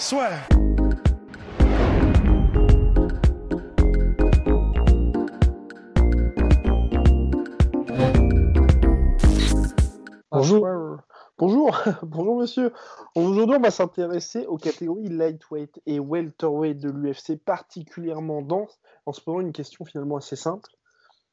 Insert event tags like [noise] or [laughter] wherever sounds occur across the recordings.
Soit. Bonjour. Bonjour, [laughs] bonjour monsieur. Aujourd'hui, on va s'intéresser aux catégories lightweight et welterweight de l'UFC particulièrement dense. En se posant une question finalement assez simple.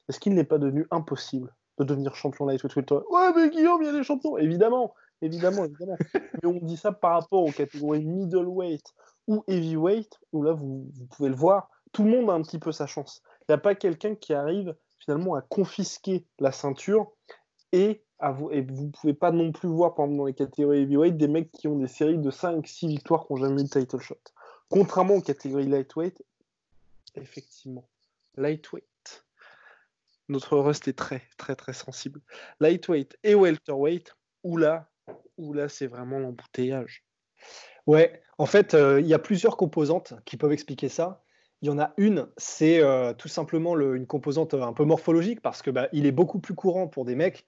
Est-ce qu'il n'est pas devenu impossible de devenir champion lightweight welterweight Ouais, mais Guillaume, il y a des champions Évidemment, évidemment, mais on dit ça par rapport aux catégories middleweight ou heavyweight, où là, vous, pouvez le voir, tout le monde a un petit peu sa chance. Il n'y a pas quelqu'un qui arrive finalement à confisquer la ceinture et vous, vous pouvez pas non plus voir, par exemple, dans les catégories heavyweight, des mecs qui ont des séries de 5-6 victoires qui n'ont jamais eu de title shot. Contrairement aux catégories lightweight, effectivement, lightweight. Notre rust est très, très, très sensible. Lightweight et welterweight, où là, où là c'est vraiment l'embouteillage. Ouais, en fait, euh, il y a plusieurs composantes qui peuvent expliquer ça. Il y en a une, c'est euh, tout simplement le, une composante un peu morphologique, parce que bah, il est beaucoup plus courant pour des mecs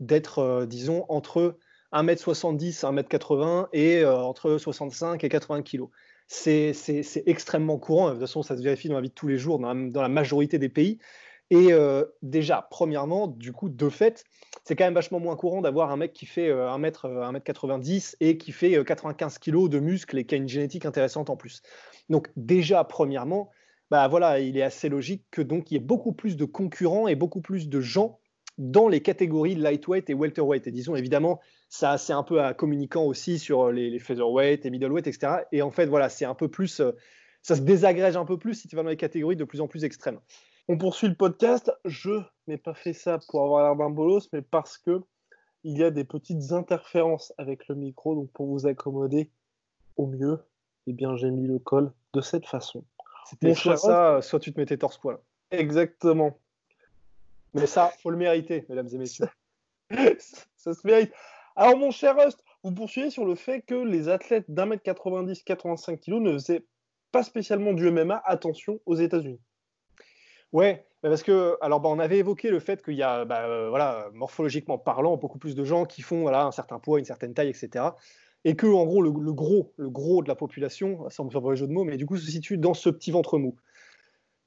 d'être, euh, disons, entre 1m70, 1m80 et euh, entre 65 et 80 kg. C'est extrêmement courant. De toute façon, ça se vérifie dans la vie de tous les jours, dans la, majorité des pays. Et euh, déjà, premièrement, du coup, de fait, c'est quand même vachement moins courant d'avoir un mec qui fait 1m, 1m90 et qui fait 95 kg de muscles et qui a une génétique intéressante en plus. Donc déjà, premièrement, bah voilà, il est assez logique que donc il y ait beaucoup plus de concurrents et beaucoup plus de gens dans les catégories lightweight et welterweight. Et disons, évidemment, ça c'est un peu à communiquant aussi sur les, featherweight et middleweight, etc. Et en fait, voilà, c'est un peu plus, euh, ça se désagrège un peu plus si tu vas dans les catégories de plus en plus extrêmes. On poursuit le podcast. Je n'ai pas fait ça pour avoir l'air d'un bolos, mais parce que il y a des petites interférences avec le micro. Donc, pour vous accommoder au mieux, eh bien, j'ai mis le col de cette façon. C'était soit ça, soit tu te mettais torse-poil. Exactement. Mais ça, faut le mériter, mesdames et messieurs. [laughs] ça se mérite. Alors, mon cher Rust, vous poursuivez sur le fait que les athlètes d'un mètre 90, 85 kg ne faisaient pas spécialement du MMA, attention, aux États-Unis. Ouais, parce que, alors, bah, on avait évoqué le fait qu'il y a, bah, euh, voilà, morphologiquement parlant, beaucoup plus de gens qui font voilà, un certain poids, une certaine taille, etc. Et que, en gros, le, gros, le gros de la population, ça me fait un jeu de mots, mais du coup, se situe dans ce petit ventre mou.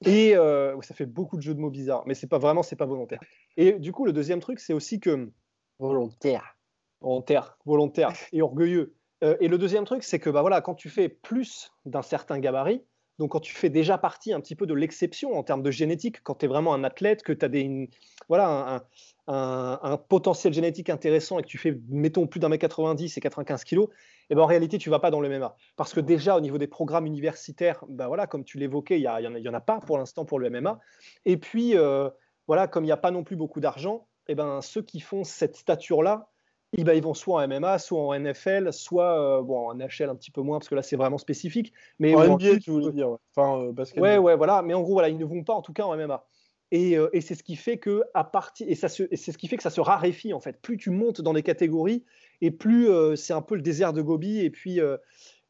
Et euh, ça fait beaucoup de jeux de mots bizarres, mais c'est pas vraiment, c'est pas volontaire. Et du coup, le deuxième truc, c'est aussi que volontaire, volontaire, volontaire et orgueilleux. Euh, et le deuxième truc, c'est que bah voilà, quand tu fais plus d'un certain gabarit, donc quand tu fais déjà partie un petit peu de l'exception en termes de génétique, quand tu es vraiment un athlète, que tu as des, voilà, un, potentiel génétique intéressant et que tu fais, mettons, plus d'un mètre 90 et 95 kilos, et eh ben en réalité, tu vas pas dans le MMA. Parce que déjà, au niveau des programmes universitaires, ben voilà, comme tu l'évoquais, il n'y en, en a pas pour l'instant pour le MMA. Et puis, euh, voilà, comme il n'y a pas non plus beaucoup d'argent, et eh ben, ceux qui font cette stature-là, eh ben, ils vont soit en MMA, soit en NFL, soit euh, bon, en NHL un petit peu moins, parce que là, c'est vraiment spécifique. Mais en NBA, tu voulais dire. Ouais. Enfin, euh, basket. Ouais, ouais, voilà. Mais en gros, voilà, ils ne vont pas en tout cas en MMA. Et, et c'est ce qui fait que à partir et ça c'est ce qui fait que ça se raréfie en fait. Plus tu montes dans les catégories, et plus euh, c'est un peu le désert de Gobi. Et puis, euh,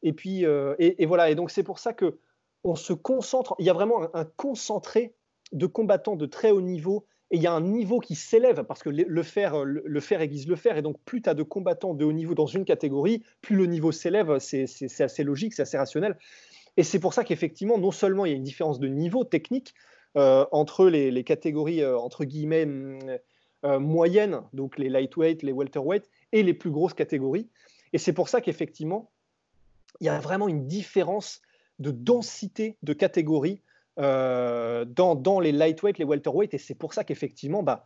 et puis, euh, et, voilà. Et donc c'est pour ça que on se concentre. Il y a vraiment un, concentré de combattants de très haut niveau. Et il y a un niveau qui s'élève parce que le, fer, le, fer aiguise le fer. Et donc, plus tu as de combattants de haut niveau dans une catégorie, plus le niveau s'élève. C'est assez logique, c'est assez rationnel. Et c'est pour ça qu'effectivement, non seulement il y a une différence de niveau technique entre les, catégories, entre guillemets, moyennes, donc les lightweight, les welterweight, et les plus grosses catégories. Et c'est pour ça qu'effectivement, il y a vraiment une différence de densité de catégories euh, dans, les lightweight, les welterweight. Et c'est pour ça qu'effectivement, bah,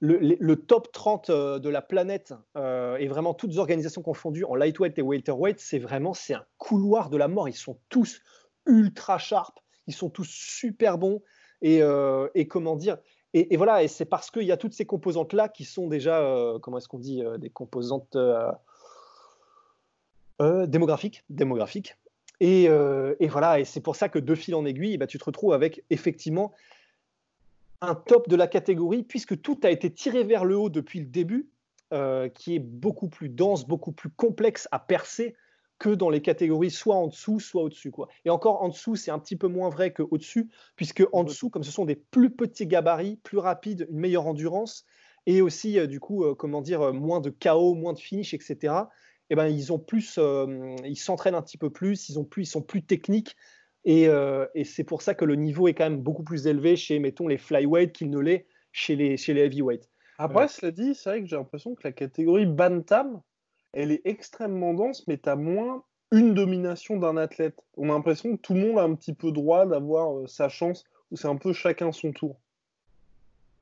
le, top 30 euh, de la planète euh, et vraiment toutes organisations confondues en lightweight et welterweight, c'est vraiment c'est un couloir de la mort. Ils sont tous ultra sharp, ils sont tous super bons. Et, et comment dire et, voilà, et c'est parce qu'il y a toutes ces composantes-là qui sont déjà, euh, comment est-ce qu'on dit, euh, des composantes. Euh, Démographique. Et, voilà, et c'est pour ça que de fil en aiguille, bah, tu te retrouves avec effectivement un top de la catégorie, puisque tout a été tiré vers le haut depuis le début, qui est beaucoup plus dense, beaucoup plus complexe à percer que dans les catégories soit en dessous, soit au-dessus. Quoi. Et encore en dessous, c'est un petit peu moins vrai qu'au-dessus, puisque en dessous, comme ce sont des plus petits gabarits, plus rapides, une meilleure endurance, et aussi, euh, du coup, euh, comment dire, euh, moins de chaos, moins de finish, etc., eh ben, ils ont plus, ils s'entraînent un petit peu plus, ils, ont plus, ils sont plus techniques, et, et c'est pour ça que le niveau est quand même beaucoup plus élevé chez, mettons, les flyweight qu'il ne l'est chez les, chez les heavyweight. Après, cela dit, c'est vrai que j'ai l'impression que la catégorie bantam, elle est extrêmement dense, mais tu as moins une domination d'un athlète. On a l'impression que tout le monde a un petit peu droit d'avoir euh, sa chance, ou c'est un peu chacun son tour.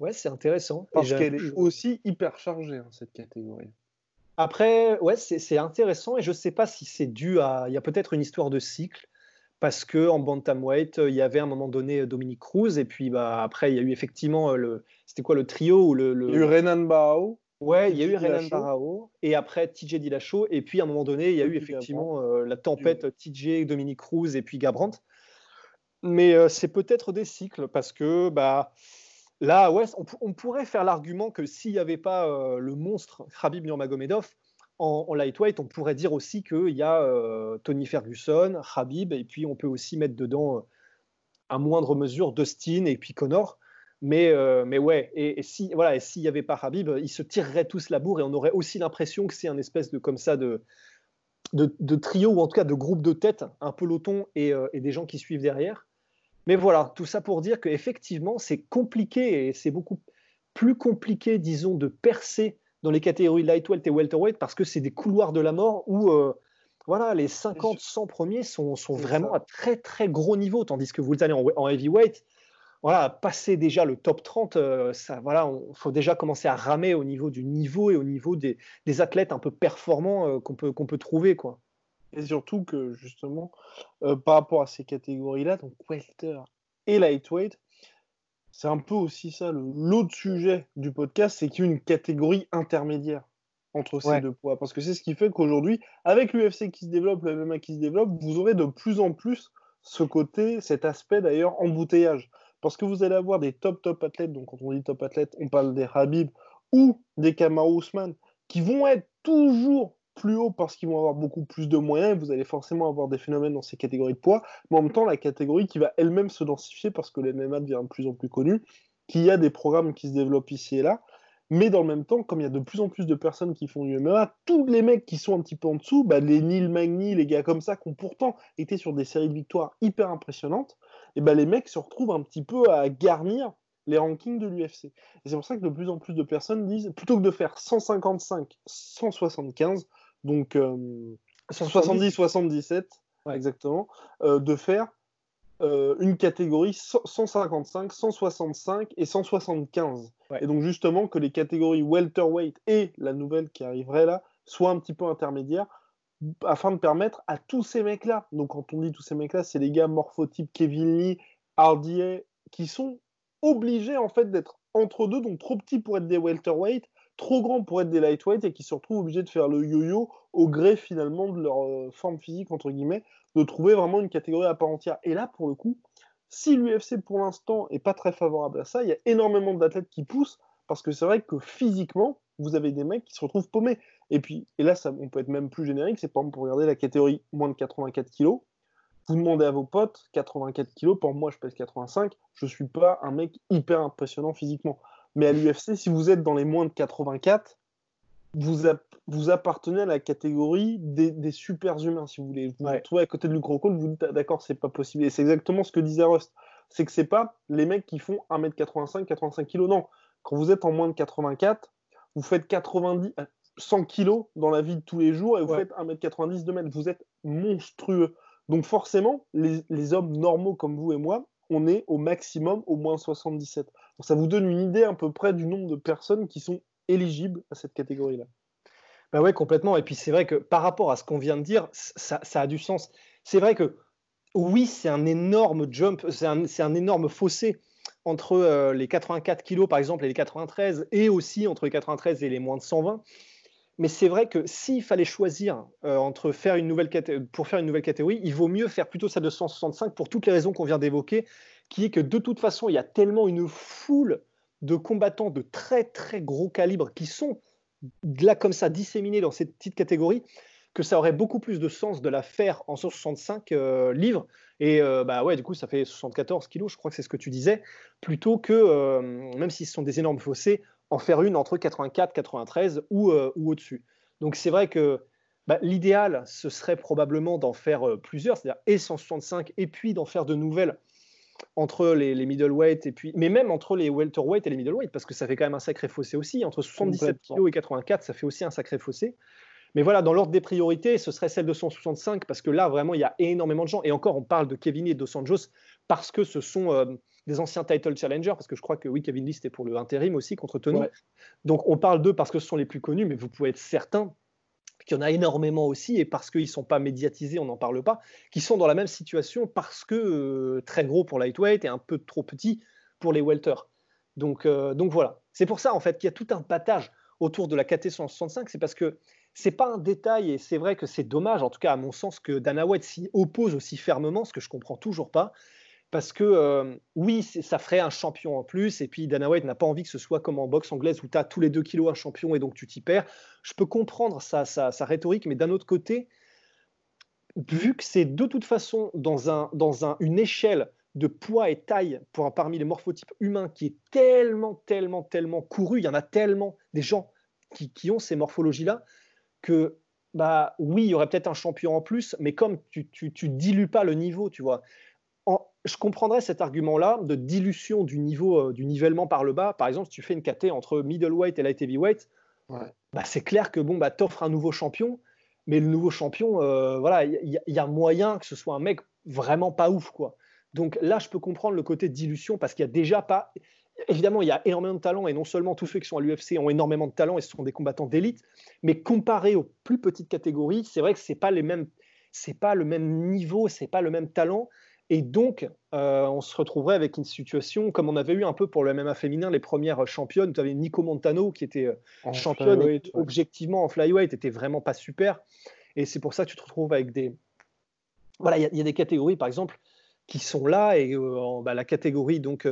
Ouais, c'est intéressant. Parce qu'elle est aussi hyper chargée, hein, cette catégorie. Après, ouais, c'est intéressant et je ne sais pas si c'est dû à. Il y a peut-être une histoire de cycle parce que en bantamweight, il y avait à un moment donné Dominique Cruz et puis bah, après il y a eu effectivement le. C'était quoi le trio ou le, Il y a eu Renan Barao. Ouais, il y a eu Renan Barao et après TJ Dillashaw et puis à un moment donné, il y a eu effectivement euh, la tempête TJ, Dominique Cruz et puis Gabrant. Mais euh, c'est peut-être des cycles parce que bah là, ouais, on, pourrait faire l'argument que s'il n'y avait pas euh, le monstre Khabib Nurmagomedov en, en, lightweight, on pourrait dire aussi qu'il y a Tony Ferguson, Khabib et puis on peut aussi mettre dedans à moindre mesure Dustin et puis Connor. Mais, euh, mais ouais, et, si voilà, et s'il n'y avait pas Habib, ils se tireraient tous la bourre et on aurait aussi l'impression que c'est un espèce de comme ça de, de, trio ou en tout cas de groupe de tête, un peloton euh, et des gens qui suivent derrière. Mais voilà, tout ça pour dire qu'effectivement, c'est compliqué et c'est beaucoup plus compliqué, disons, de percer dans les catégories lightweight et welterweight parce que c'est des couloirs de la mort où euh, voilà, les 50, 100 premiers sont, sont vraiment à très très gros niveau, tandis que vous allez en, en heavyweight, voilà, passer déjà le top 30, euh, ça, voilà, il faut déjà commencer à ramer au niveau du niveau et au niveau des, athlètes un peu performants euh, qu'on peut, qu'on peut trouver. Quoi. Et surtout que, justement, euh, par rapport à ces catégories-là, donc welter et lightweight, c'est un peu aussi ça, l'autre sujet du podcast, c'est qu'il y a une catégorie intermédiaire entre ces deux poids. Parce que c'est ce qui fait qu'aujourd'hui, avec l'UFC qui se développe, le MMA qui se développe, vous aurez de plus en plus ce côté, cet aspect d'ailleurs, embouteillage. Parce que vous allez avoir des top, top athlètes. Donc, quand on dit top athlètes, on parle des Habib ou des Kamaru Usman qui vont être toujours plus hauts parce qu'ils vont avoir beaucoup plus de moyens. vous allez forcément avoir des phénomènes dans ces catégories de poids. Mais en même temps, la catégorie qui va elle-même se densifier parce que l'MMA devient de plus en plus connu, qu'il y a des programmes qui se développent ici et là. Mais dans le même temps, comme il y a de plus en plus de personnes qui font du tous les mecs qui sont un petit peu en dessous, bah, les Neil Magny, les gars comme ça, qui ont pourtant été sur des séries de victoires hyper impressionnantes, et ben les mecs se retrouvent un petit peu à garnir les rankings de l'UFC. C'est pour ça que de plus en plus de personnes disent, plutôt que de faire 155, 175, donc 170, 77, exactement, euh, de faire euh, une catégorie 155, 165 et 175. Et donc justement que les catégories welterweight et la nouvelle qui arriverait là soient un petit peu intermédiaires afin de permettre à tous ces mecs-là, donc quand on dit tous ces mecs-là, c'est les gars morphotypes Kevin Lee, Hardy, qui sont obligés en fait d'être entre deux, donc trop petits pour être des welterweight, trop grands pour être des lightweight et qui se retrouvent obligés de faire le yo-yo au gré finalement de leur euh, forme physique entre guillemets, de trouver vraiment une catégorie à part entière. Et là pour le coup, si l'UFC pour l'instant est pas très favorable à ça, il y a énormément d'athlètes qui poussent parce que c'est vrai que physiquement, vous avez des mecs qui se retrouvent paumés. Et puis, et là, ça, on peut être même plus générique, c'est par exemple pour regarder la catégorie moins de 84 kg. Vous demandez à vos potes, 84 kg, pour moi je pèse 85, je suis pas un mec hyper impressionnant physiquement. Mais à l'UFC, si vous êtes dans les moins de 84, vous, vous appartenez à la catégorie des, des super humains, si vous voulez. Vous vous retrouvez à côté de Lucro vous dites, ah, d'accord, c'est pas possible. Et c'est exactement ce que disait Rust. C'est que c'est pas les mecs qui font 1m85, 85 kg. Non. Quand vous êtes en moins de 84, vous faites 90, 100 kilos dans la vie de tous les jours et vous faites 1m90, 2 m. Vous êtes monstrueux. Donc forcément, les, hommes normaux comme vous et moi, on est au maximum au moins 77. Ça vous donne une idée à peu près du nombre de personnes qui sont éligibles à cette catégorie-là. Bah ouais, complètement. Et puis c'est vrai que par rapport à ce qu'on vient de dire, ça, a du sens. C'est vrai que oui, c'est un énorme jump, c'est un, un, énorme fossé entre euh, les 84 kilos par exemple et les 93, et aussi entre les 93 et les moins de 120. mais c'est vrai que s'il fallait choisir euh, entre faire une nouvelle pour faire une nouvelle catégorie, il vaut mieux faire plutôt ça de 165 pour toutes les raisons qu'on vient d'évoquer, qui est que de toute façon, il y a tellement une foule de combattants de très très gros calibre qui sont là comme ça disséminés dans cette petite catégorie que ça aurait beaucoup plus de sens de la faire en 165 euh, livres. Et euh, bah ouais, du coup, ça fait 74 kilos, je crois que c'est ce que tu disais, plutôt que, même si ce sont des énormes fossés, en faire une entre 84, 93 ou, euh, ou au-dessus. Donc c'est vrai que bah, l'idéal, ce serait probablement d'en faire euh, plusieurs, c'est-à-dire et 165 et puis d'en faire de nouvelles entre les, les, middleweight et puis, mais même entre les welterweight et les middleweight, parce que ça fait quand même un sacré fossé aussi. Entre 77 kg et 84, ça fait aussi un sacré fossé. Mais voilà, dans l'ordre des priorités, ce serait celle de 165, parce que là, vraiment, il y a énormément de gens. Et encore, on parle de Kevin et de Dos Anjos, parce que ce sont euh, des anciens title challengers, parce que je crois que oui, Kevin Lee, c'était pour le intérim aussi contre Tony. Donc on parle d'eux parce que ce sont les plus connus, mais vous pouvez être certain qu'il y en a énormément aussi, et parce qu'ils ne sont pas médiatisés, on n'en parle pas, qui sont dans la même situation parce que euh, très gros pour lightweight et un peu trop petit pour les welters. Donc, euh, donc voilà. C'est pour ça en fait qu'il y a tout un patage autour de la KT 165, c'est parce que c'est pas un détail et c'est vrai que c'est dommage, en tout cas à mon sens, que Dana White s'y oppose aussi fermement, ce que je comprends toujours pas parce que euh, oui, ça ferait un champion en plus, et puis Dana White n'a pas envie que ce soit comme en boxe anglaise où tu as tous les deux kilos un champion et donc tu t'y perds. Je peux comprendre sa, sa, rhétorique, mais d'un autre côté, vu que c'est de toute façon dans, un, dans un, une échelle de poids et taille parmi les morphotypes humains qui est tellement, tellement, tellement couru, il y en a tellement des gens qui, qui ont ces morphologies-là, que bah oui, il y aurait peut-être un champion en plus, mais comme tu, tu, tu dilues pas le niveau, tu vois je comprendrais cet argument-là de dilution du niveau euh, du nivellement par le bas. Par exemple, si tu fais une KT entre middleweight et light heavyweight, bah, c'est clair que bon, bah, t'offres un nouveau champion, mais le nouveau champion, euh, voilà, il y, a moyen que ce soit un mec vraiment pas ouf, quoi. Donc là, je peux comprendre le côté dilution parce qu'il y a déjà pas. Évidemment, il y a énormément de talent et non seulement tous ceux qui sont à l'UFC ont énormément de talent et ce sont des combattants d'élite, mais comparé aux plus petites catégories, c'est vrai que c'est pas les mêmes, c'est pas le même niveau, c'est pas le même talent. Et donc, euh, on se retrouverait avec une situation comme on avait eu un peu pour le MMA féminin, les premières championnes. Tu avais Nico Montano qui était euh, championne objectivement en flyweight, était vraiment pas super. Et c'est pour ça que tu te retrouves avec des. Voilà, il y, a des catégories, par exemple, qui sont là. Et euh, bah, la catégorie, donc,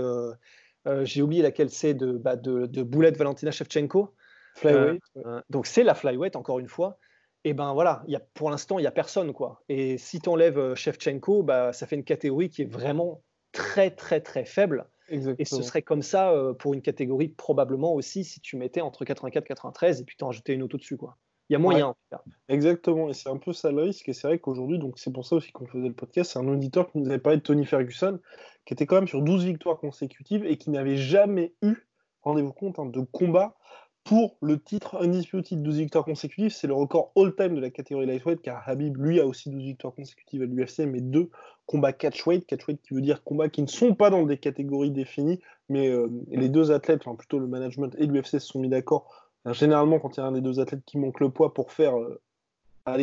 j'ai oublié laquelle c'est de, bah, de, de Boulette Valentina Shevchenko. Flyweight. donc, c'est la flyweight, encore une fois et ben voilà, y a, pour l'instant, il n'y a personne. quoi. Et si tu enlèves euh, Shevchenko, bah, ça fait une catégorie qui est vraiment très, très, très faible. Et ce serait comme ça euh, pour une catégorie probablement aussi si tu mettais entre 84 et 93 et puis tu en rajoutais une auto dessus. quoi. Il y a moyen. Exactement, et c'est un peu ça le risque. Et c'est vrai qu'aujourd'hui, donc c'est pour ça aussi qu'on faisait le podcast, c'est un auditeur qui nous avait parlé de Tony Ferguson, qui était quand même sur 12 victoires consécutives et qui n'avait jamais eu, rendez-vous compte, hein, de combat pour le titre undisputed 12 victoires consécutives. C'est le record all-time de la catégorie lightweight, car Habib, lui, a aussi 12 victoires consécutives à l'UFC, mais deux combats catchweight. Catchweight qui veut dire combats qui ne sont pas dans des catégories définies, mais euh, les deux athlètes, enfin plutôt le management et l'UFC se sont mis d'accord. Généralement, quand il y a un des deux athlètes qui manque le poids pour faire, euh,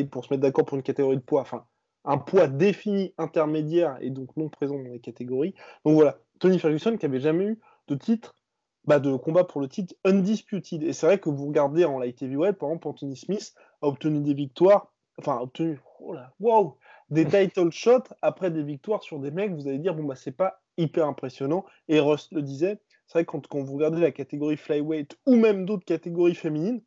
pour se mettre d'accord pour une catégorie de poids, enfin un poids défini intermédiaire et donc non présent dans les catégories. Donc voilà, Tony Ferguson qui avait jamais eu de titre bah, de combat pour le titre undisputed. Et c'est vrai que vous regardez en light heavyweight, par exemple, Anthony Smith a obtenu des victoires, enfin, a obtenu, oh là, wow, des [laughs] title shots après des victoires sur des mecs, vous allez dire, bon, bah, c'est pas hyper impressionnant. Et Rust le disait, c'est vrai que quand, quand, vous regardez la catégorie flyweight ou même d'autres catégories féminines,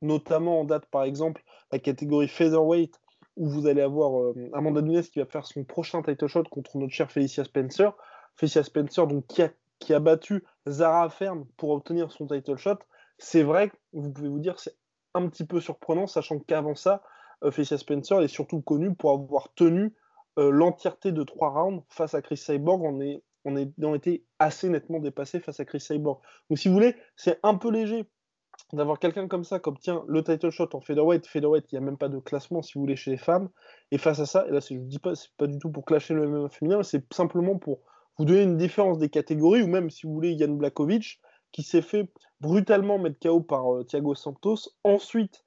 notamment en date, par exemple, la catégorie featherweight, où vous allez avoir euh, Amanda Nunes qui va faire son prochain title shot contre notre cher Felicia Spencer. Felicia Spencer, donc, qui a qui a battu Zara Ferme pour obtenir son title shot, c'est vrai que vous pouvez vous dire c'est un petit peu surprenant, sachant qu'avant ça, euh, Felicia Spencer est surtout connue pour avoir tenu euh, l'entièreté de trois rounds face à Chris Cyborg. On, est, on, est, on été assez nettement dépassé face à Chris Cyborg. Donc si vous voulez, c'est un peu léger d'avoir quelqu'un comme ça qui obtient le title shot en featherweight. Featherweight, il n'y a même pas de classement si vous voulez chez les femmes. Et face à ça, et là je ne dis pas, c'est pas du tout pour clasher le MMA féminin, c'est simplement pour vous donnez une différence des catégories, ou même si vous voulez Yann Blakovic, qui s'est fait brutalement mettre KO par euh, Thiago Santos. Ensuite,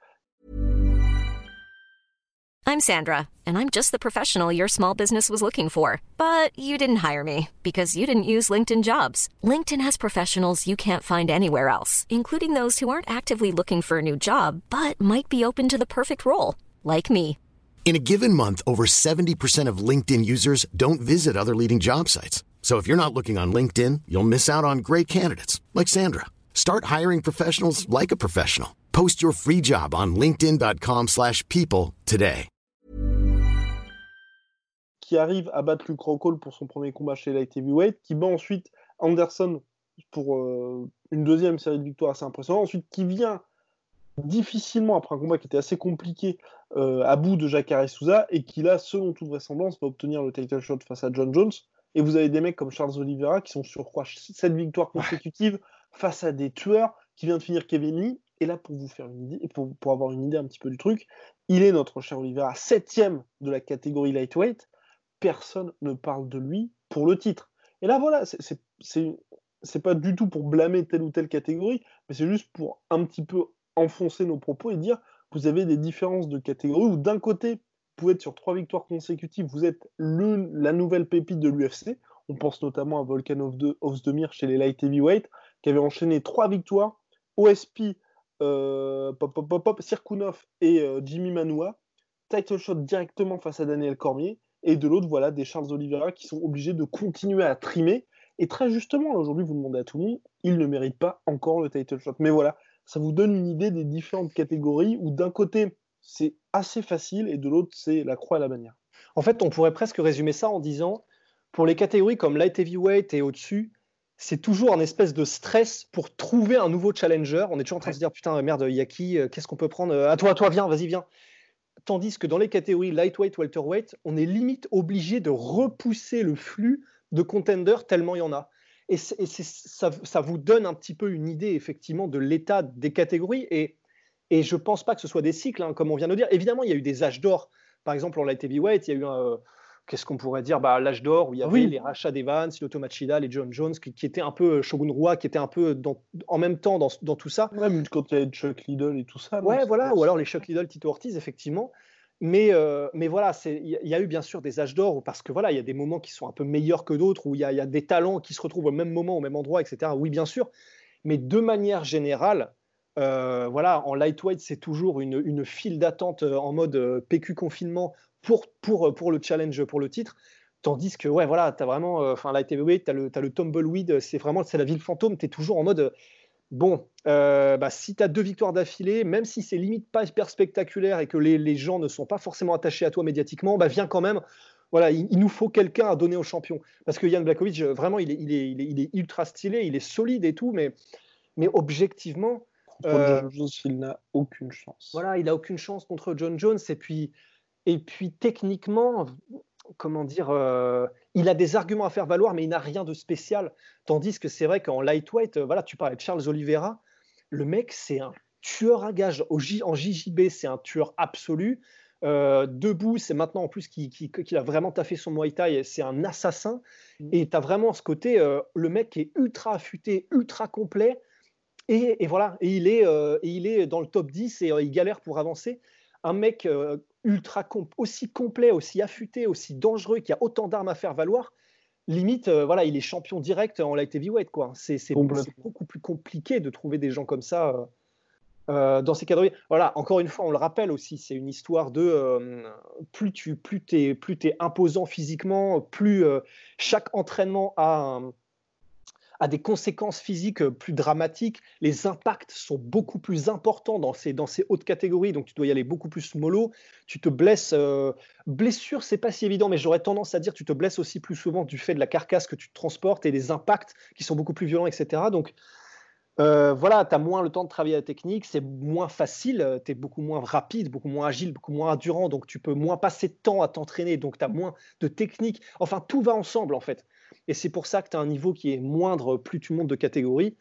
I'm Sandra, and I'm just the professional your small business was looking for. But you didn't hire me because you didn't use LinkedIn jobs. LinkedIn has professionals you can't find anywhere else, including those who aren't actively looking for a new job but might be open to the perfect role, like me. In a given month, over 70% of LinkedIn users don't visit other leading job sites. So if you're not looking on LinkedIn, you'll miss out on great candidates like Sandra. Start hiring professionals like a professional. Post your free job on linkedin.com/people today. Qui arrive à battre Luke Rockhold pour son premier combat chez Light Heavyweight, qui bat ensuite Anderson pour euh, une deuxième série de victoires assez impressionnante, ensuite qui vient difficilement après un combat qui était assez compliqué euh, à bout de Jacare Souza et qui là, selon toute vraisemblance, va obtenir le title shot face à John Jones. Et vous avez des mecs comme Charles Oliveira qui sont sur quoi 7 victoires consécutives face à des tueurs qui vient de finir Kevin Lee. Et là, pour vous faire une idée, pour, pour avoir une idée un petit peu du truc, il est notre cher Oliveira, septième de la catégorie lightweight. Personne ne parle de lui pour le titre. Et là, voilà, c'est pas du tout pour blâmer telle ou telle catégorie, mais c'est juste pour un petit peu enfoncer nos propos et dire vous avez des différences de catégorie où d'un côté, pouvez être sur trois victoires consécutives, vous êtes le, la nouvelle pépite de l'UFC. On pense notamment à Volkan Ozdemir chez les light heavyweight, qui avait enchaîné trois victoires, OSP, euh, pop, Sirkunov et euh, Jimmy Manua, title shot directement face à Daniel Cormier, et de l'autre, voilà, des Charles Oliveira qui sont obligés de continuer à trimer. Et très justement, aujourd'hui, vous demandez à tout le monde, il ne mérite pas encore le title shot. Mais voilà, ça vous donne une idée des différentes catégories où d'un côté, c'est assez facile et de l'autre, c'est la croix à la bannière. En fait, on pourrait presque résumer ça en disant, pour les catégories comme light heavyweight et au-dessus, c'est toujours un espèce de stress pour trouver un nouveau challenger. On est toujours en train de se dire, putain, merde, Yaki, euh, qu'est-ce qu'on peut prendre À toi, à toi, viens, vas-y, viens. Tandis que dans les catégories lightweight, welterweight, on est limite obligé de repousser le flux de contenders tellement il y en a. Et, ça, vous donne un petit peu une idée, effectivement, de l'état des catégories. Et, et je ne pense pas que ce soit des cycles, hein, comme on vient de dire. Évidemment, il y a eu des âges d'or. Par exemple, en light heavyweight, il y a eu un. Euh, qu'est-ce qu'on pourrait dire bah, L'âge d'or, où il y avait les rachats d'Evans, Lotto Machida, les John Jones, qui, qui, étaient un peu euh, Shogun Roi, qui étaient un peu en même temps dans, dans tout ça. Même quand il y avait Chuck Liddell et tout ça. Ouais, voilà. Ou alors les Chuck Liddell, Tito Ortiz, effectivement. Mais, euh, mais voilà, il y, a eu bien sûr des âges d'or parce que voilà, il y a des moments qui sont un peu meilleurs que d'autres, où il y, a des talents qui se retrouvent au même moment, au même endroit, etc. Oui, bien sûr. Mais de manière générale, euh, voilà, en lightweight, c'est toujours une, file d'attente euh, en mode PQ confinement pour, pour, pour le challenge, pour le titre. Tandis que, ouais, voilà, tu as vraiment, enfin, light heavyweight, tu as, le tumbleweed, c'est vraiment c'est la ville fantôme, tu es toujours en mode Bon, euh, bah, si tu as deux victoires d'affilée, même si c'est limite pas hyper spectaculaire et que les, gens ne sont pas forcément attachés à toi médiatiquement, bah, viens quand même. Voilà, il, nous faut quelqu'un à donner au champion. Parce que Yann Blakovic, vraiment, il est, il, est, ultra stylé, il est solide et tout, mais, mais objectivement. Euh, John Jones, il n'a aucune chance. Voilà, il n'a aucune chance contre John Jones. Et puis, et puis techniquement, comment dire, euh, il a des arguments à faire valoir, mais il n'a rien de spécial. Tandis que c'est vrai qu'en lightweight, euh, voilà, tu parlais de Charles Oliveira, le mec, c'est un tueur à gage. en JJB, c'est un tueur absolu. Euh, debout, c'est maintenant en plus qu'il a vraiment taffé son Muay Thai, c'est un assassin. Mm. Et tu as vraiment ce côté, le mec qui est ultra affûté, ultra complet. Et, voilà, et il, est, et il est dans le top 10 et il galère pour avancer. Un mec ultra aussi complet, aussi affûté, aussi dangereux, qui a autant d'armes à faire valoir, limite, euh, voilà, il est champion direct en light heavyweight. C'est, beaucoup plus compliqué de trouver des gens comme ça euh, euh, dans ces cadres. Voilà, encore une fois, on le rappelle aussi, c'est une histoire de plus tu plus es, plus es imposant physiquement, plus chaque entraînement a un a des conséquences physiques euh, plus dramatiques. Les impacts sont beaucoup plus importants dans ces, dans ces hautes catégories, donc tu dois y aller beaucoup plus mollo. Tu te blesses. Euh, blessure, c'est pas si évident, mais j'aurais tendance à dire tu te blesses aussi plus souvent du fait de la carcasse que tu transportes et des impacts qui sont beaucoup plus violents, etc. Donc euh, voilà, tu as moins le temps de travailler la technique, c'est moins facile, tu es beaucoup moins rapide, beaucoup moins agile, beaucoup moins endurant, donc tu peux moins passer de temps à t'entraîner, donc tu as moins de technique. Enfin, tout va ensemble en fait. Et c'est pour ça que tu as un niveau qui est moindre plus tu montes de catégorie.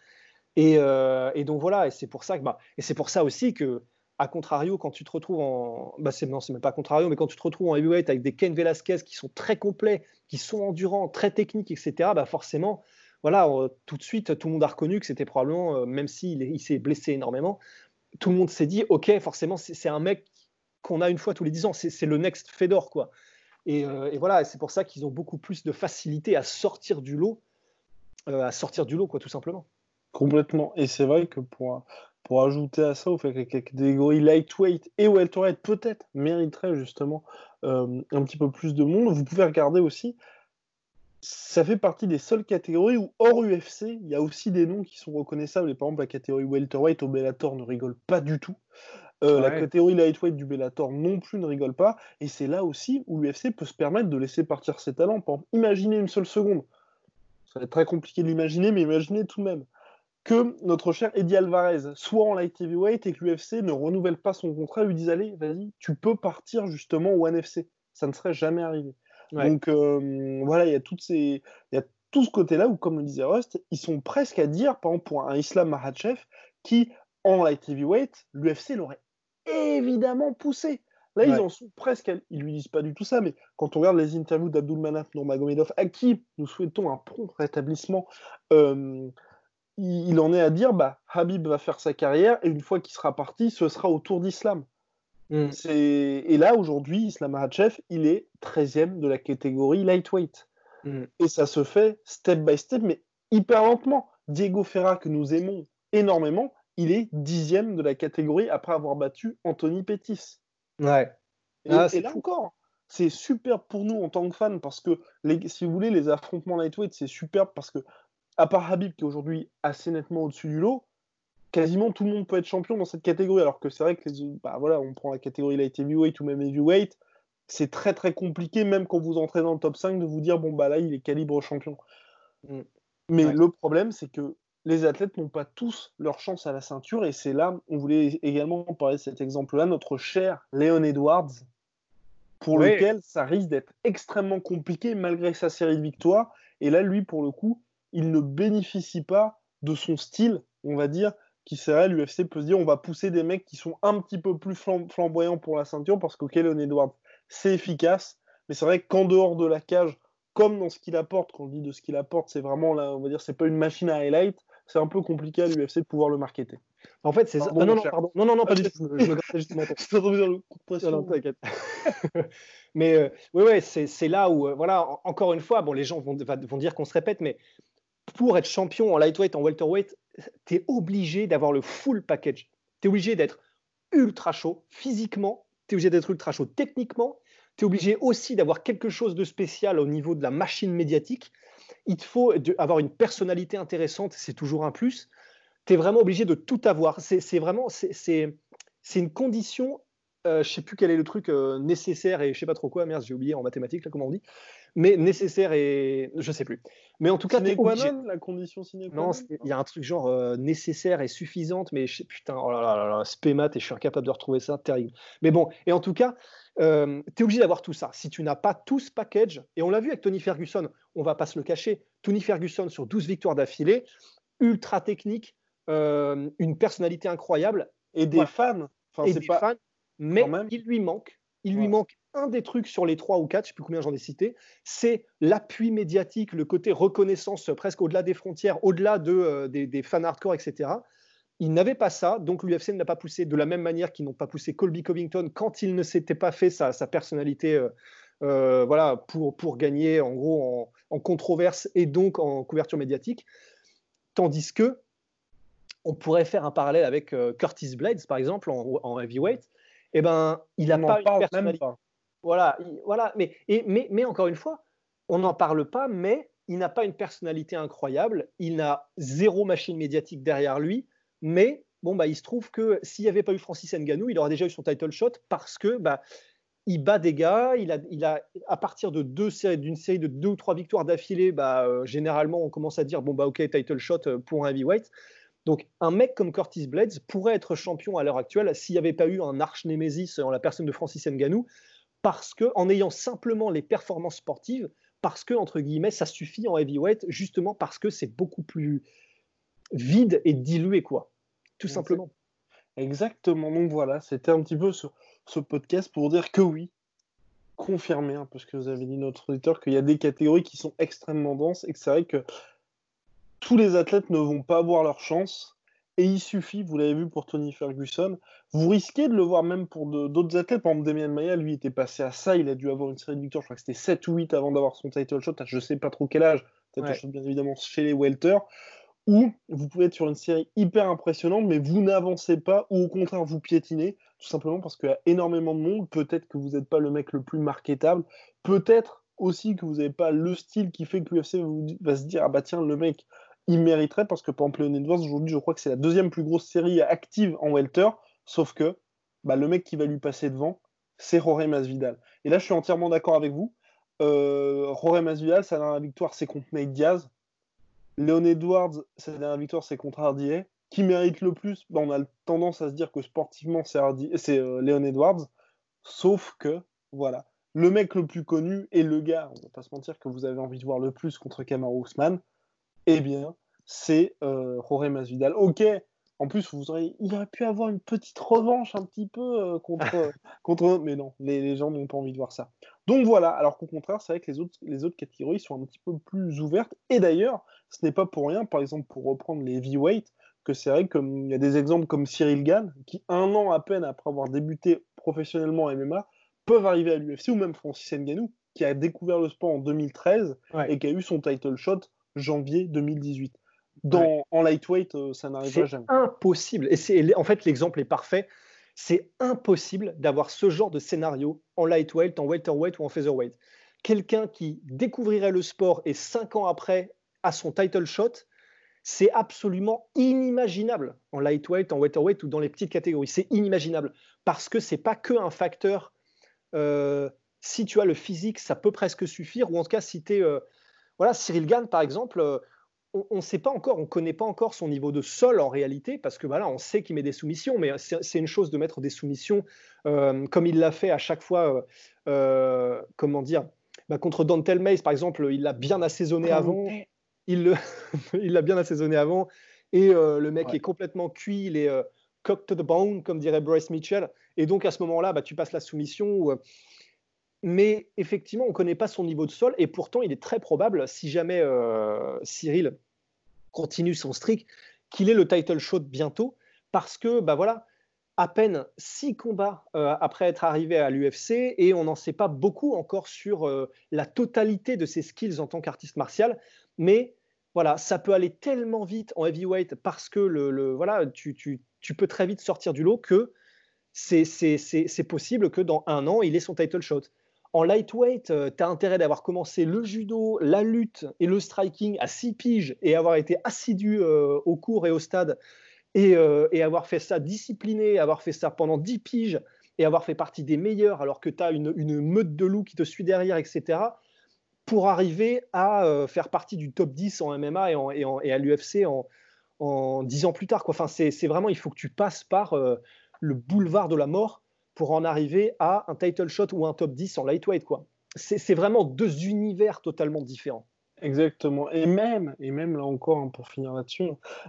Et, euh, donc voilà, et c'est pour ça que bah, et c'est pour ça aussi que à contrario, quand tu te retrouves en. Bah c'est, non, c'est même pas contrario, mais quand tu te retrouves en heavyweight avec des Ken Velasquez qui sont très complets, qui sont endurants, très techniques, etc., bah forcément, voilà, tout de suite, tout le monde a reconnu que c'était probablement, euh, même s'il il s'est blessé énormément, tout le monde s'est dit, OK, forcément, c'est, un mec qu'on a une fois tous les 10 ans. C'est le next Fedor, quoi. Et, et voilà, c'est pour ça qu'ils ont beaucoup plus de facilité à sortir du lot, à sortir du lot, quoi, tout simplement. Complètement. Et c'est vrai que pour, pour ajouter à ça, au fait que la catégorie lightweight et welterweight peut-être mériterait justement euh, un petit peu plus de monde, vous pouvez regarder aussi. Ça fait partie des seules catégories où, hors UFC, il y a aussi des noms qui sont reconnaissables. Et par exemple, la catégorie welterweight au Bellator ne rigole pas du tout. Euh, la catégorie lightweight du Bellator non plus ne rigole pas. Et c'est là aussi où l'UFC peut se permettre de laisser partir ses talents. imaginez une seule seconde. Ça va être très compliqué de l'imaginer, mais imaginez tout de même que notre cher Eddie Alvarez soit en light heavyweight et que l'UFC ne renouvelle pas son contrat, lui dise allez, vas-y, tu peux partir justement au NFC. Ça ne serait jamais arrivé. Donc euh, voilà, il y a toutes ces, il y a tout ce côté-là où, comme le disait Rust, ils sont presque à dire, par exemple pour un Islam Makhachev qui en light heavyweight, l'UFC l'aurait évidemment poussé. Là, ils en sont presque. À... Ils lui disent pas du tout ça, mais quand on regarde les interviews d'Abdul Manaf Nurmagomedov, à qui nous souhaitons un prompt rétablissement, euh, il en est à dire bah, Habib va faire sa carrière et une fois qu'il sera parti, ce sera au tour d'Islam. Mm. Et là, aujourd'hui, Islam Makhachev, il est 13e de la catégorie lightweight. Mm. Et ça se fait step by step, mais hyper lentement. Diego Ferra, que nous aimons énormément, il est 10e de la catégorie après avoir battu Anthony Pettis. Ouais. Et, ah, là encore, c'est super pour nous en tant que fans parce que, si vous voulez, les affrontements lightweight, c'est super parce que à part Habib qui est aujourd'hui assez nettement au-dessus du lot, quasiment tout le monde peut être champion dans cette catégorie. Alors que c'est vrai que les, bah voilà, on prend la catégorie light heavyweight ou même heavyweight, c'est très très compliqué, même quand vous entrez dans le top 5, de vous dire bon bah là il est calibre champion. Mm. Mais le problème c'est que les athlètes n'ont pas tous leur chance à la ceinture. Et c'est là, on voulait également parler de cet exemple-là, notre cher Léon Edwards, pour lequel ça risque d'être extrêmement compliqué malgré sa série de victoires. Et là, lui, pour le coup, il ne bénéficie pas de son style, on va dire, qui serait l'UFC peut se dire on va pousser des mecs qui sont un petit peu plus flamboyants pour la ceinture parce que Kellen Edwards, c'est efficace, mais c'est vrai qu'en dehors de la cage, comme dans ce qu'il apporte, quand on dit de ce qu'il apporte, c'est vraiment là, on va dire, c'est pas une machine à highlight, c'est un peu compliqué à l'UFC de pouvoir le marketer. En fait, c'est ça. non, non, pardon. non, non, non, pas du tout. Je me grattais juste [laughs] le coup de pression. Non, t'inquiète. [laughs] mais euh, oui, ouais, c'est là où, euh, voilà, encore une fois, bon, les gens vont, vont dire qu'on se répète, mais pour être champion en lightweight, en welterweight, tu es obligé d'avoir le full package. Tu es obligé d'être ultra chaud physiquement, tu es obligé d'être ultra chaud techniquement, tu es obligé aussi d'avoir quelque chose de spécial au niveau de la machine médiatique. Il te faut avoir une personnalité intéressante, c'est toujours un plus. Tu es vraiment obligé de tout avoir. C'est vraiment, c'est une condition, euh, je sais plus quel est le truc euh, nécessaire et je sais pas trop quoi, merde, j'ai oublié en mathématiques, là, comment on dit mais nécessaire et je sais plus. Mais en tout cas, la condition sine Non, il y a un truc genre euh, nécessaire et suffisante, mais putain, oh là là là, là spémat et je suis incapable de retrouver ça, terrible. Mais bon, et en tout cas, euh, tu es obligé d'avoir tout ça. Si tu n'as pas tout ce package, et on l'a vu avec Tony Ferguson, on va pas se le cacher, Tony Ferguson sur 12 victoires d'affilée, ultra technique, euh, une personnalité incroyable. Et des fans. Enfin, et des pas... fans, mais il lui manque, il lui manque un des trucs sur les trois ou quatre, je ne sais plus combien j'en ai cité, c'est l'appui médiatique, le côté reconnaissance presque au-delà des frontières, au-delà de, euh, des, fans hardcore, etc. Ils n'avaient pas ça, donc l'UFC ne l'a pas poussé de la même manière qu'ils n'ont pas poussé Colby Covington quand il ne s'était pas fait sa, personnalité euh, euh, voilà, pour, pour gagner en gros en, controverse et donc en couverture médiatique. Tandis que on pourrait faire un parallèle avec Curtis Blades, par exemple, en, heavyweight. Eh ben, il n'a pas une personnalité. Voilà, voilà. Mais, mais, mais encore une fois, on n'en parle pas, mais il n'a pas une personnalité incroyable. Il n'a zéro machine médiatique derrière lui. Mais bon, bah, il se trouve que s'il n'y avait pas eu Francis Ngannou, il aurait déjà eu son title shot parce que bah, il bat des gars. Il a, il a à partir de deux d'une série de deux ou trois victoires d'affilée, bah, euh, généralement, on commence à dire bon bah ok, title shot euh, pour un heavyweight. Donc un mec comme Curtis Blades pourrait être champion à l'heure actuelle s'il n'y avait pas eu un arch némésis en la personne de Francis Ngannou parce que en ayant simplement les performances sportives, parce que entre guillemets ça suffit en heavyweight, justement parce que c'est beaucoup plus vide et dilué quoi, tout simplement. Exactement. Donc voilà, c'était un petit peu ce, ce podcast pour dire que oui, confirmer un peu ce que vous avez dit notre auditeur, qu'il y a des catégories qui sont extrêmement denses et que c'est vrai que tous les athlètes ne vont pas avoir leur chance Et il suffit, vous l'avez vu pour Tony Ferguson, vous risquez de le voir même pour d'autres athlètes. Par exemple, Damien Maya, lui, était passé à ça. Il a dû avoir une série de victoires. Je crois que c'était 7 ou 8 avant d'avoir son title shot. Je sais pas trop quel âge. Title shot, bien évidemment, chez les welter. Ou vous pouvez être sur une série hyper impressionnante, mais vous n'avancez pas, ou au contraire, vous piétinez, tout simplement parce qu'il y a énormément de monde. Peut-être que vous n'êtes pas le mec le plus marketable. Peut-être aussi que vous n'avez pas le style qui fait que l'UFC va se dire Ah bah tiens, le mec, il mériterait parce que par exemple Leon Edwards aujourd'hui je crois que c'est la deuxième plus grosse série active en welter sauf que bah, le mec qui va lui passer devant c'est Jorge Masvidal. Et là je suis entièrement d'accord avec vous. Euh, Jorge Masvidal sa dernière victoire c'est contre Nate Diaz. Leon Edwards sa dernière victoire c'est contre Hardy qui mérite le plus? Bah, on a tendance à se dire que sportivement c'est c'est euh, Leon Edwards. Sauf que voilà. Le mec le plus connu et le gars on va pas se mentir que vous avez envie de voir le plus contre Kamaru Usman eh bien, c'est euh, Jorge Masvidal. Ok, en plus, vous auriez, il aurait pu avoir une petite revanche un petit peu euh, contre, [laughs] contre. Mais non, les, gens n'ont pas envie de voir ça. Donc voilà, alors qu'au contraire, c'est vrai que les autres, les autres catégories sont un petit peu plus ouvertes. Et d'ailleurs, ce n'est pas pour rien, par exemple, pour reprendre les heavyweight, que c'est vrai qu'il y a des exemples comme Cyril Gann, qui un an à peine après avoir débuté professionnellement en MMA, peuvent arriver à l'UFC, ou même Francis Ngannou, qui a découvert le sport en 2013 et qui a eu son title shot janvier 2018. Dans, En lightweight, euh, ça n'arrivera jamais. C'est impossible. Et c'est, en fait, l'exemple est parfait. C'est impossible d'avoir ce genre de scénario en lightweight, en welterweight ou en featherweight. Quelqu'un qui découvrirait le sport et cinq ans après a son title shot, c'est absolument inimaginable en lightweight, en welterweight ou dans les petites catégories. C'est inimaginable parce que c'est pas que un facteur. Euh, si tu as le physique, ça peut presque suffire, ou en tout cas si tu es euh, voilà, Cyril Gann, par exemple, euh, on ne sait pas encore, on ne connaît pas encore son niveau de sol en réalité, parce que voilà, on sait qu'il met des soumissions, mais c'est une chose de mettre des soumissions euh, comme il l'a fait à chaque fois, euh, comment dire, bah, contre Dantel Mays, par exemple, il l'a bien assaisonné avant, [laughs] il l'a bien assaisonné avant, et le mec est complètement cuit, il est cooked to the bone, comme dirait Bryce Mitchell, et donc à ce moment-là, bah, tu passes la soumission mais effectivement, on ne connaît pas son niveau de sol, et pourtant, il est très probable, si jamais euh, Cyril continue son streak, qu'il ait le title shot bientôt, parce que, bah voilà, à peine six combats euh, après être arrivé à l'UFC, et on n'en sait pas beaucoup encore sur euh, la totalité de ses skills en tant qu'artiste martial, mais voilà, ça peut aller tellement vite en heavyweight parce que le, voilà, tu, tu, peux très vite sortir du lot que c'est possible que dans un an, il ait son title shot. En lightweight, euh, tu as intérêt d'avoir commencé le judo, la lutte et le striking à 6 piges et avoir été assidu euh, au cours et au stade euh, et, avoir fait ça discipliné, avoir fait ça pendant 10 piges et avoir fait partie des meilleurs alors que tu as une, meute de loups qui te suit derrière, etc., pour arriver à faire partie du top 10 en MMA et, à l'UFC en, en 10 ans plus tard. Enfin, c'est vraiment, il faut que tu passes par le boulevard de la mort pour en arriver à un title shot ou un top 10 en lightweight. quoi. C'est vraiment deux univers totalement différents. Exactement. Et même, et même là encore, hein, pour finir là-dessus,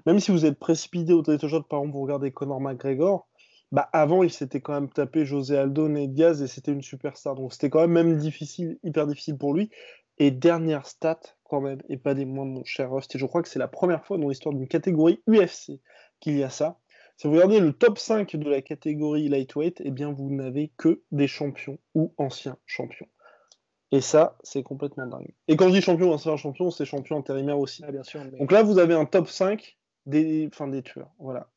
même si vous êtes précipité au title shot, par exemple, vous regardez Conor McGregor, bah avant, il s'était quand même tapé José Aldo, et Diaz, et c'était une superstar. Donc c'était quand même, même difficile, hyper difficile pour lui. Et dernière stat, quand même, et pas des moindres, mon cher Rust, et je crois que c'est la première fois dans l'histoire d'une catégorie UFC qu'il y a ça. Si vous regardez le top 5 de la catégorie lightweight, eh bien vous n'avez que des champions ou anciens champions. Et ça, c'est complètement dingue. Et quand je dis champion ou ancien champion, c'est champion intérimaire aussi. Ah, bien sûr, Donc là, vous avez un top 5 des, enfin, des tueurs. Voilà.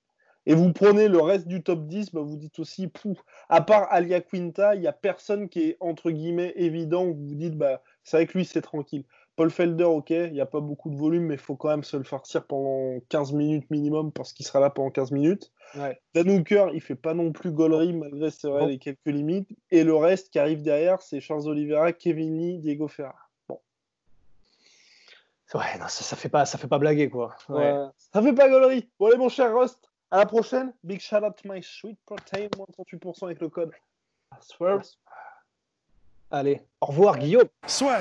Et vous prenez le reste du top 10, bah, vous dites aussi, pouf, à part Alia Quinta, il n'y a personne qui est entre guillemets évident où vous dites, bah, c'est vrai que lui, c'est tranquille. Paul Felder, ok, il n'y a pas beaucoup de volume, mais il faut quand même se le farcir pendant 15 minutes minimum parce qu'il sera là pendant 15 minutes. Ouais. Dan Hooker, il fait pas non plus gaulerie malgré les quelques limites. Et le reste qui arrive derrière, c'est Charles Oliveira, Kevin Lee, Diego Ferra. Bon. Ouais, non, ça, ça, fait pas, ça fait pas blaguer quoi. Ouais. Ça fait pas gaulerie. Bon allez mon cher Rust, à la prochaine. Big shout out to my sweet protein, moins 38% avec le code. Allez, au revoir Guillaume. Soit.